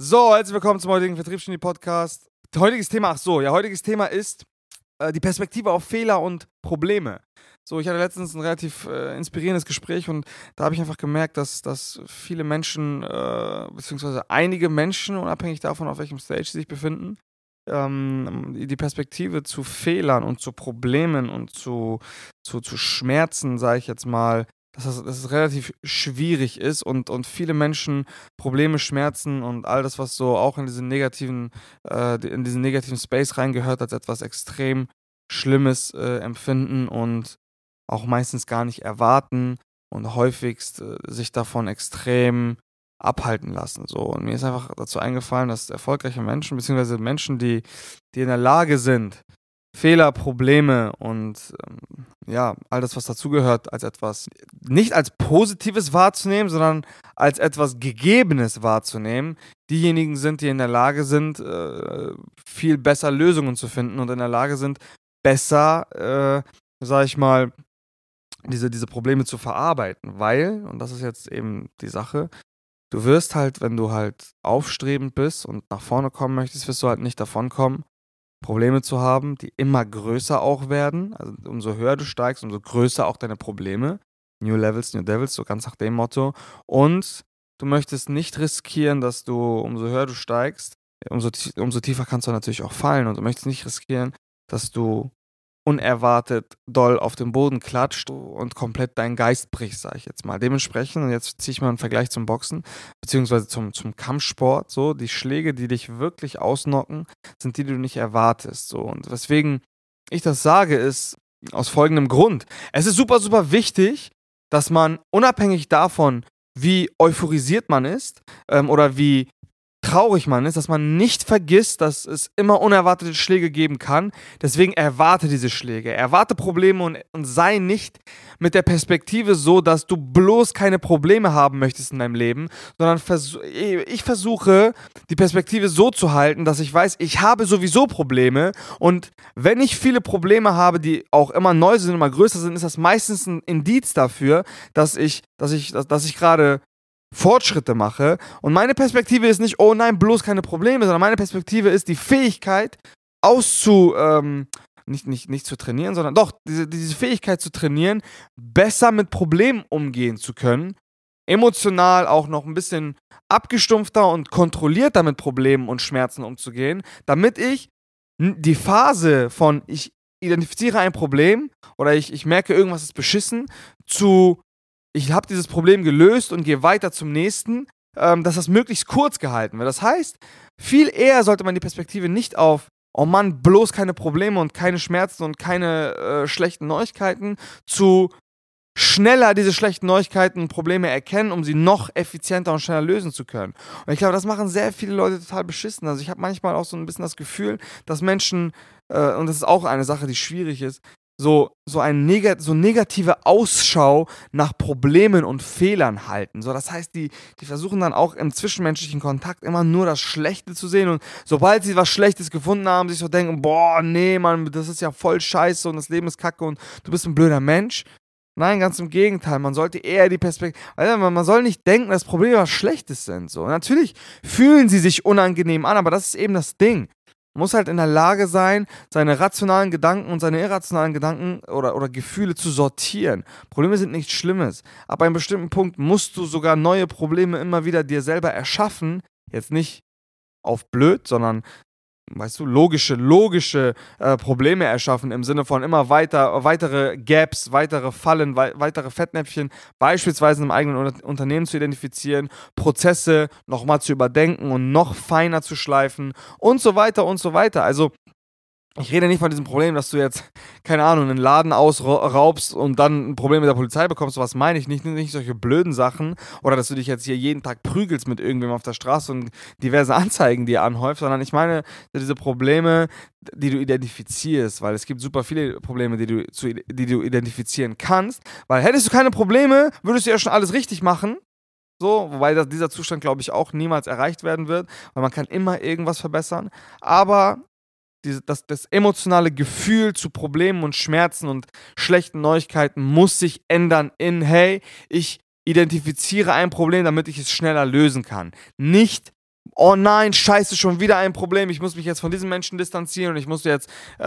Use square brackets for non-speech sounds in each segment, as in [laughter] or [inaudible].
So, herzlich willkommen zum heutigen Vertriebsgenie Podcast. Heutiges Thema, ach so, ja, heutiges Thema ist äh, die Perspektive auf Fehler und Probleme. So, ich hatte letztens ein relativ äh, inspirierendes Gespräch und da habe ich einfach gemerkt, dass, dass viele Menschen, äh, beziehungsweise einige Menschen, unabhängig davon, auf welchem Stage sie sich befinden, ähm, die Perspektive zu Fehlern und zu Problemen und zu, zu, zu Schmerzen, sage ich jetzt mal, dass es, dass es relativ schwierig ist und, und viele Menschen Probleme, Schmerzen und all das, was so auch in diesen negativen, äh, in diesen negativen Space reingehört, als etwas extrem Schlimmes äh, empfinden und auch meistens gar nicht erwarten und häufigst äh, sich davon extrem abhalten lassen. So. Und mir ist einfach dazu eingefallen, dass erfolgreiche Menschen, beziehungsweise Menschen, die, die in der Lage sind, Fehler, Probleme und ähm, ja, all das, was dazugehört, als etwas nicht als Positives wahrzunehmen, sondern als etwas Gegebenes wahrzunehmen, diejenigen sind, die in der Lage sind, äh, viel besser Lösungen zu finden und in der Lage sind, besser, äh, sag ich mal, diese, diese Probleme zu verarbeiten. Weil, und das ist jetzt eben die Sache, du wirst halt, wenn du halt aufstrebend bist und nach vorne kommen möchtest, wirst du halt nicht davon kommen, Probleme zu haben, die immer größer auch werden. Also umso höher du steigst, umso größer auch deine Probleme. New Levels, New Devils, so ganz nach dem Motto. Und du möchtest nicht riskieren, dass du, umso höher du steigst, umso, umso tiefer kannst du natürlich auch fallen. Und du möchtest nicht riskieren, dass du unerwartet doll auf den Boden klatscht und komplett deinen Geist bricht, sage ich jetzt mal. Dementsprechend, und jetzt ziehe ich mal einen Vergleich zum Boxen, beziehungsweise zum, zum Kampfsport, so, die Schläge, die dich wirklich ausnocken, sind die, die du nicht erwartest. So. Und weswegen ich das sage, ist aus folgendem Grund. Es ist super, super wichtig, dass man unabhängig davon, wie euphorisiert man ist ähm, oder wie traurig man ist, dass man nicht vergisst, dass es immer unerwartete Schläge geben kann. Deswegen erwarte diese Schläge, erwarte Probleme und, und sei nicht mit der Perspektive so, dass du bloß keine Probleme haben möchtest in deinem Leben, sondern vers ich versuche die Perspektive so zu halten, dass ich weiß, ich habe sowieso Probleme und wenn ich viele Probleme habe, die auch immer neu sind, immer größer sind, ist das meistens ein Indiz dafür, dass ich, dass ich, dass, dass ich gerade Fortschritte mache. Und meine Perspektive ist nicht, oh nein, bloß keine Probleme, sondern meine Perspektive ist die Fähigkeit, auszu, ähm, nicht, nicht, nicht zu trainieren, sondern doch, diese, diese Fähigkeit zu trainieren, besser mit Problemen umgehen zu können. Emotional auch noch ein bisschen abgestumpfter und kontrollierter mit Problemen und Schmerzen umzugehen, damit ich die Phase von ich identifiziere ein Problem oder ich, ich merke, irgendwas ist beschissen, zu ich habe dieses Problem gelöst und gehe weiter zum nächsten, ähm, dass das möglichst kurz gehalten wird. Das heißt, viel eher sollte man die Perspektive nicht auf, oh Mann, bloß keine Probleme und keine Schmerzen und keine äh, schlechten Neuigkeiten, zu schneller diese schlechten Neuigkeiten und Probleme erkennen, um sie noch effizienter und schneller lösen zu können. Und ich glaube, das machen sehr viele Leute total beschissen. Also ich habe manchmal auch so ein bisschen das Gefühl, dass Menschen, äh, und das ist auch eine Sache, die schwierig ist, so, so, ein Negat so negative Ausschau nach Problemen und Fehlern halten. So, das heißt, die, die versuchen dann auch im zwischenmenschlichen Kontakt immer nur das Schlechte zu sehen und sobald sie was Schlechtes gefunden haben, sich so denken, boah, nee, Mann, das ist ja voll scheiße und das Leben ist kacke und du bist ein blöder Mensch. Nein, ganz im Gegenteil. Man sollte eher die Perspektive. Man soll nicht denken, dass Probleme was Schlechtes sind. So. natürlich fühlen sie sich unangenehm an, aber das ist eben das Ding muss halt in der Lage sein, seine rationalen Gedanken und seine irrationalen Gedanken oder, oder Gefühle zu sortieren. Probleme sind nichts Schlimmes. Ab einem bestimmten Punkt musst du sogar neue Probleme immer wieder dir selber erschaffen. Jetzt nicht auf blöd, sondern weißt du, logische, logische äh, Probleme erschaffen im Sinne von immer weiter, weitere Gaps, weitere Fallen, wei weitere Fettnäpfchen, beispielsweise im eigenen Unter Unternehmen zu identifizieren, Prozesse nochmal zu überdenken und noch feiner zu schleifen und so weiter und so weiter. Also ich rede nicht von diesem Problem, dass du jetzt, keine Ahnung, einen Laden ausraubst und dann ein Problem mit der Polizei bekommst. Was meine ich nicht. Nicht solche blöden Sachen. Oder dass du dich jetzt hier jeden Tag prügelst mit irgendwem auf der Straße und diverse [laughs] Anzeigen dir anhäufst. Sondern ich meine diese Probleme, die du identifizierst. Weil es gibt super viele Probleme, die du, zu, die du identifizieren kannst. Weil hättest du keine Probleme, würdest du ja schon alles richtig machen. So, wobei das, dieser Zustand, glaube ich, auch niemals erreicht werden wird, weil man kann immer irgendwas verbessern. Aber diese, das, das emotionale Gefühl zu Problemen und Schmerzen und schlechten Neuigkeiten muss sich ändern in, hey, ich identifiziere ein Problem, damit ich es schneller lösen kann. Nicht, oh nein, scheiße, schon wieder ein Problem, ich muss mich jetzt von diesem Menschen distanzieren und ich muss jetzt, äh,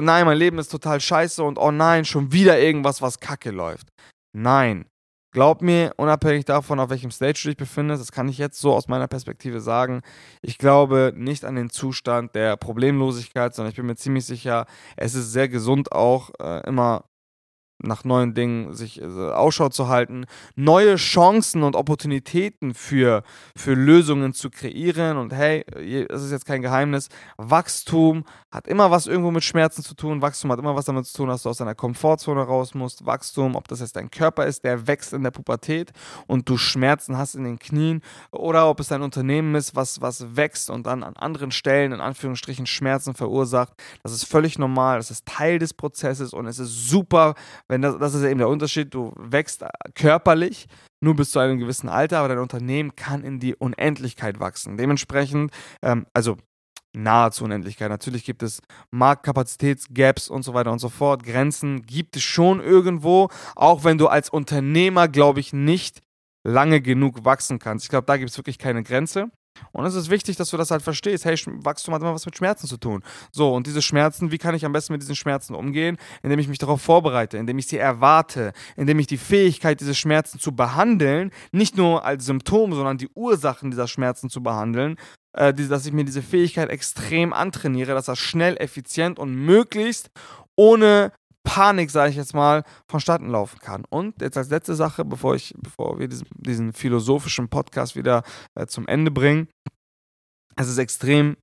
nein, mein Leben ist total scheiße und oh nein, schon wieder irgendwas, was kacke läuft. Nein. Glaub mir, unabhängig davon, auf welchem Stage du dich befindest, das kann ich jetzt so aus meiner Perspektive sagen, ich glaube nicht an den Zustand der Problemlosigkeit, sondern ich bin mir ziemlich sicher, es ist sehr gesund auch, äh, immer nach neuen Dingen sich äh, Ausschau zu halten, neue Chancen und Opportunitäten für, für Lösungen zu kreieren. Und hey, das ist jetzt kein Geheimnis, Wachstum hat immer was irgendwo mit Schmerzen zu tun. Wachstum hat immer was damit zu tun, dass du aus deiner Komfortzone raus musst. Wachstum, ob das jetzt dein Körper ist, der wächst in der Pubertät und du Schmerzen hast in den Knien oder ob es dein Unternehmen ist, was, was wächst und dann an anderen Stellen in Anführungsstrichen Schmerzen verursacht. Das ist völlig normal, das ist Teil des Prozesses und es ist super, wenn das, das ist ja eben der Unterschied, du wächst körperlich nur bis zu einem gewissen Alter, aber dein Unternehmen kann in die Unendlichkeit wachsen. Dementsprechend, ähm, also nahezu Unendlichkeit. Natürlich gibt es Marktkapazitätsgaps und so weiter und so fort. Grenzen gibt es schon irgendwo, auch wenn du als Unternehmer, glaube ich, nicht lange genug wachsen kannst. Ich glaube, da gibt es wirklich keine Grenze. Und es ist wichtig, dass du das halt verstehst. Hey, Wachstum hat immer was mit Schmerzen zu tun. So, und diese Schmerzen, wie kann ich am besten mit diesen Schmerzen umgehen? Indem ich mich darauf vorbereite, indem ich sie erwarte, indem ich die Fähigkeit, diese Schmerzen zu behandeln, nicht nur als Symptom, sondern die Ursachen dieser Schmerzen zu behandeln, äh, dass ich mir diese Fähigkeit extrem antrainiere, dass das schnell, effizient und möglichst ohne Panik, sage ich jetzt mal, vonstatten laufen kann. Und jetzt als letzte Sache, bevor, ich, bevor wir diesen, diesen philosophischen Podcast wieder äh, zum Ende bringen, es ist extrem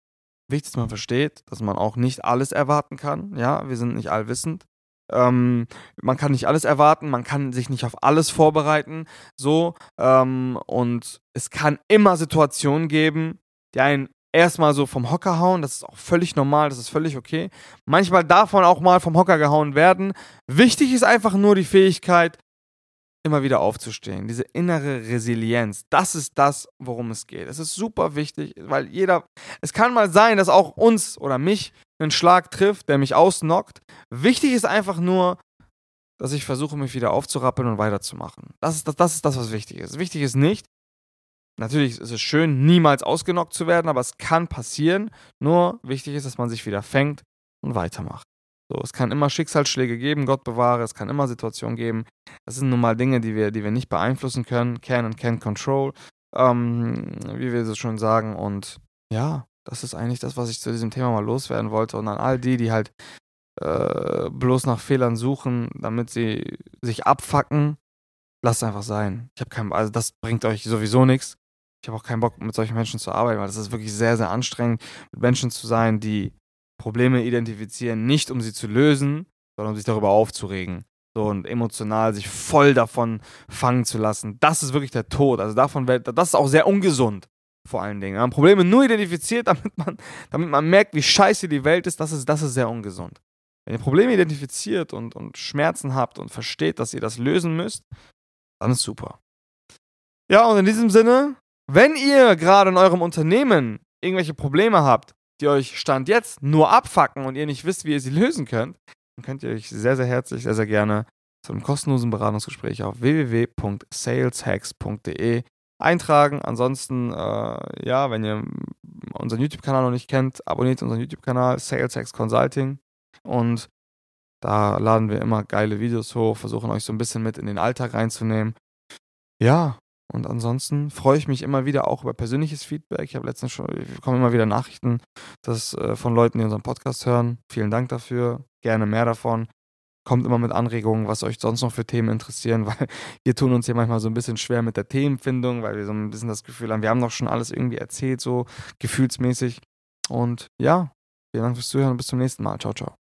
wichtig, dass man versteht, dass man auch nicht alles erwarten kann. Ja, wir sind nicht allwissend. Ähm, man kann nicht alles erwarten, man kann sich nicht auf alles vorbereiten. So, ähm, und es kann immer Situationen geben, die einen erstmal so vom Hocker hauen. Das ist auch völlig normal, das ist völlig okay. Manchmal darf man auch mal vom Hocker gehauen werden. Wichtig ist einfach nur die Fähigkeit, immer wieder aufzustehen. Diese innere Resilienz. Das ist das, worum es geht. Es ist super wichtig, weil jeder. Es kann mal sein, dass auch uns oder mich einen Schlag trifft, der mich ausnockt. Wichtig ist einfach nur, dass ich versuche, mich wieder aufzurappeln und weiterzumachen. Das ist das, das, ist das was wichtig ist. Wichtig ist nicht, Natürlich ist es schön, niemals ausgenockt zu werden, aber es kann passieren. Nur wichtig ist, dass man sich wieder fängt und weitermacht. So, es kann immer Schicksalsschläge geben, Gott bewahre, es kann immer Situationen geben. Das sind nun mal Dinge, die wir, die wir nicht beeinflussen können. Can and can control, ähm, wie wir so schon sagen. Und ja, das ist eigentlich das, was ich zu diesem Thema mal loswerden wollte. Und an all die, die halt äh, bloß nach Fehlern suchen, damit sie sich abfacken, lasst einfach sein. Ich habe keinen, also das bringt euch sowieso nichts ich habe auch keinen Bock, mit solchen Menschen zu arbeiten, weil das ist wirklich sehr, sehr anstrengend, mit Menschen zu sein, die Probleme identifizieren, nicht um sie zu lösen, sondern um sich darüber aufzuregen. So und emotional sich voll davon fangen zu lassen. Das ist wirklich der Tod. Also davon, das ist auch sehr ungesund, vor allen Dingen. Man Probleme nur identifiziert, [laughs] damit man, damit man merkt, wie scheiße die Welt ist, das ist, das ist sehr ungesund. Wenn ihr Probleme identifiziert und, und Schmerzen habt und versteht, dass ihr das lösen müsst, dann ist super. Ja, und in diesem Sinne wenn ihr gerade in eurem Unternehmen irgendwelche Probleme habt, die euch Stand jetzt nur abfacken und ihr nicht wisst, wie ihr sie lösen könnt, dann könnt ihr euch sehr, sehr herzlich, sehr, sehr gerne zu einem kostenlosen Beratungsgespräch auf www.saleshacks.de eintragen. Ansonsten, äh, ja, wenn ihr unseren YouTube-Kanal noch nicht kennt, abonniert unseren YouTube-Kanal Sales Hacks Consulting und da laden wir immer geile Videos hoch, versuchen euch so ein bisschen mit in den Alltag reinzunehmen. Ja, und ansonsten freue ich mich immer wieder auch über persönliches Feedback. Ich habe letztens schon, ich bekomme immer wieder Nachrichten dass, äh, von Leuten, die unseren Podcast hören. Vielen Dank dafür. Gerne mehr davon. Kommt immer mit Anregungen, was euch sonst noch für Themen interessieren, [laughs] weil wir tun uns hier manchmal so ein bisschen schwer mit der Themenfindung, weil wir so ein bisschen das Gefühl haben, wir haben doch schon alles irgendwie erzählt, so gefühlsmäßig. Und ja, vielen Dank fürs Zuhören und bis zum nächsten Mal. Ciao, ciao.